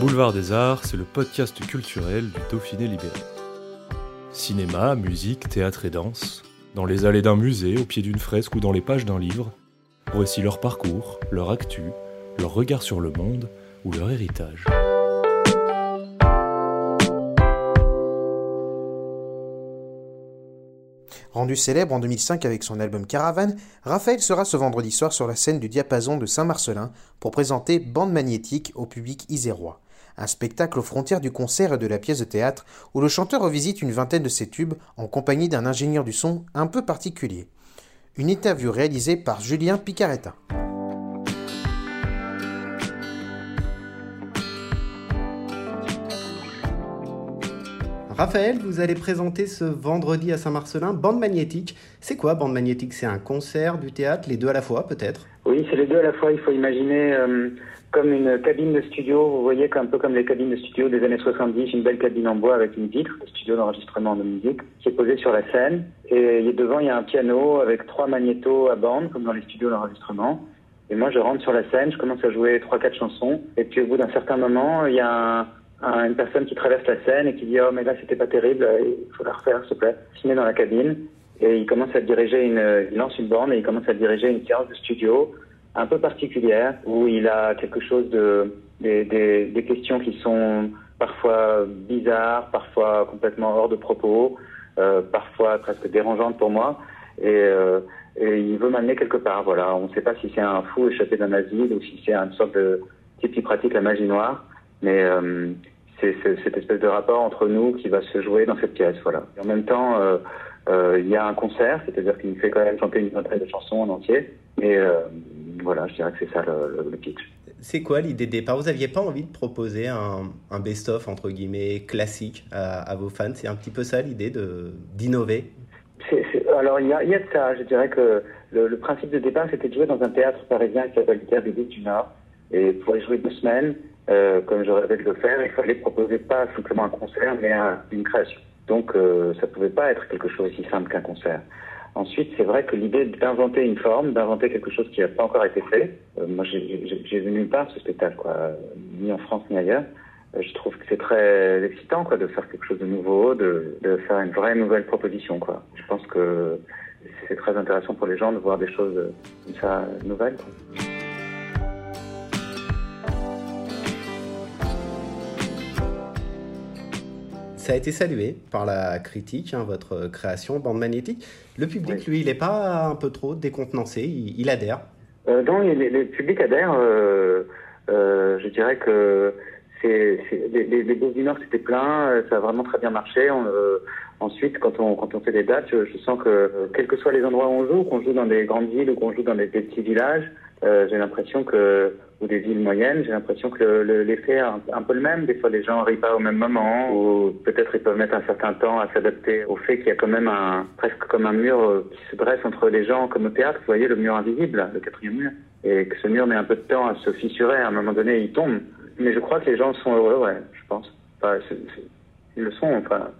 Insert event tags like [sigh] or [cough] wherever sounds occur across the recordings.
Boulevard des Arts, c'est le podcast culturel du Dauphiné libéré. Cinéma, musique, théâtre et danse, dans les allées d'un musée, au pied d'une fresque ou dans les pages d'un livre, voici leur parcours, leur actu, leur regard sur le monde ou leur héritage. Rendu célèbre en 2005 avec son album Caravane, Raphaël sera ce vendredi soir sur la scène du Diapason de Saint-Marcelin pour présenter Bande magnétique au public isérois. Un spectacle aux frontières du concert et de la pièce de théâtre où le chanteur revisite une vingtaine de ses tubes en compagnie d'un ingénieur du son un peu particulier. Une interview réalisée par Julien Picaretta. Raphaël, vous allez présenter ce vendredi à Saint-Marcelin Bande Magnétique. C'est quoi Bande Magnétique? C'est un concert, du théâtre, les deux à la fois peut-être? Oui, c'est les deux à la fois. Il faut imaginer euh, comme une cabine de studio, vous voyez, un peu comme les cabines de studio des années 70, une belle cabine en bois avec une vitre, le studio d'enregistrement de musique, qui est posée sur la scène. Et devant, il y a un piano avec trois magnétos à bande, comme dans les studios d'enregistrement. Et moi, je rentre sur la scène, je commence à jouer trois, quatre chansons. Et puis, au bout d'un certain moment, il y a un, une personne qui traverse la scène et qui dit oh mais là c'était pas terrible, il faut la refaire s'il te plaît. Il se met dans la cabine et il commence à diriger une, il lance une borne et il commence à diriger une séance de studio un peu particulière où il a quelque chose de des, des, des questions qui sont parfois bizarres, parfois complètement hors de propos, euh, parfois presque dérangeantes pour moi et, euh, et il veut m'amener quelque part. Voilà, on ne sait pas si c'est un fou échappé d'un asile ou si c'est une sorte de type qui pratique la magie noire. Mais euh, c'est cette espèce de rapport entre nous qui va se jouer dans cette pièce, voilà. Et en même temps, euh, il y a un concert, c'est-à-dire qu'il fait quand même chanter une vingtaine de chansons en entier. Et euh, voilà, je dirais que c'est ça le, le, le pitch. C'est quoi l'idée de départ? Vous n'aviez pas envie de proposer un, un best-of, entre guillemets, classique à, à vos fans? C'est un petit peu ça l'idée d'innover? Alors, il y a, y a de ça. Je dirais que le, le principe de départ, c'était de jouer dans un théâtre parisien qui s'appelle le Théâtre du Nord. Et pour y jouer deux semaines, euh, comme je rêvais de le faire, il fallait proposer pas simplement un concert, mais un, une création. Donc euh, ça pouvait pas être quelque chose aussi simple qu'un concert. Ensuite, c'est vrai que l'idée d'inventer une forme, d'inventer quelque chose qui n'a pas encore été fait, euh, moi j'ai vu nulle part ce spectacle, quoi, ni en France ni ailleurs. Euh, je trouve que c'est très excitant quoi, de faire quelque chose de nouveau, de, de faire une vraie nouvelle proposition. Quoi. Je pense que c'est très intéressant pour les gens de voir des choses comme ça nouvelles. Quoi. Ça a été salué par la critique, hein, votre création, bande magnétique. Le public, oui. lui, il n'est pas un peu trop décontenancé, il, il adhère? Euh, Non, le public adhère. Euh, euh, je dirais que c'est, les, les, les du Nord, c'était plein, ça a vraiment très bien marché. On, euh, ensuite, quand on, quand on fait des dates, je, je, sens que, quels que soient les endroits où on joue, qu'on joue dans des grandes villes ou qu'on joue dans des, des petits villages, j'ai l'impression que ou des villes moyennes, j'ai l'impression que l'effet le, est un, peu le même. Des fois, les gens n'arrivent pas au même moment, ou peut-être ils peuvent mettre un certain temps à s'adapter au fait qu'il y a quand même un, presque comme un mur euh, qui se dresse entre les gens, comme au théâtre, vous voyez, le mur invisible, le quatrième mur. Et que ce mur met un peu de temps à se fissurer, à un moment donné, il tombe. Mais je crois que les gens sont heureux, ouais, je pense. Ils le sont, enfin,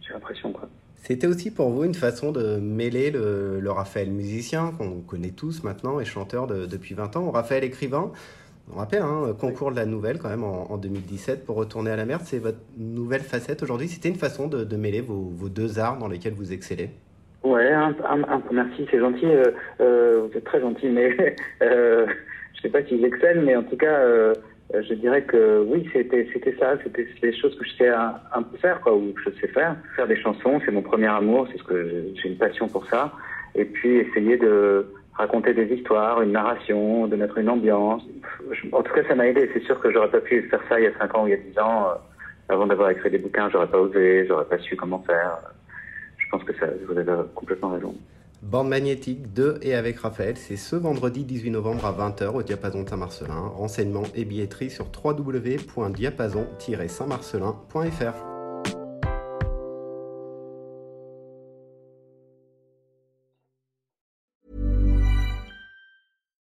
j'ai l'impression. C'était aussi pour vous une façon de mêler le, Raphaël musicien, qu'on connaît tous maintenant, et chanteur de, depuis 20 ans, au Raphaël écrivain. On rappelle, hein, concours de la nouvelle quand même en, en, 2017 pour retourner à la mer, c'est votre nouvelle facette aujourd'hui. C'était une façon de, de mêler vos, vos, deux arts dans lesquels vous excellez. Ouais, un, un, un, merci, c'est gentil. Euh, euh, vous êtes très gentil, mais [laughs] euh, je sais pas si j'excelle, mais en tout cas, euh, je dirais que oui, c'était c'était ça, c'était les choses que je sais un, un, peu faire, quoi, ou que je sais faire. Faire des chansons, c'est mon premier amour, c'est ce que j'ai une passion pour ça. Et puis essayer de raconter des histoires, une narration, de mettre une ambiance. En tout cas, ça m'a aidé. C'est sûr que j'aurais pas pu faire ça il y a 5 ans ou il y a 10 ans. Euh, avant d'avoir écrit des bouquins, j'aurais pas osé, j'aurais pas su comment faire. Je pense que vous avez complètement raison. Bande magnétique de et avec Raphaël, c'est ce vendredi 18 novembre à 20h au Diapason de Saint-Marcelin. Renseignements et billetterie sur www.diapason-saintmarcelin.fr.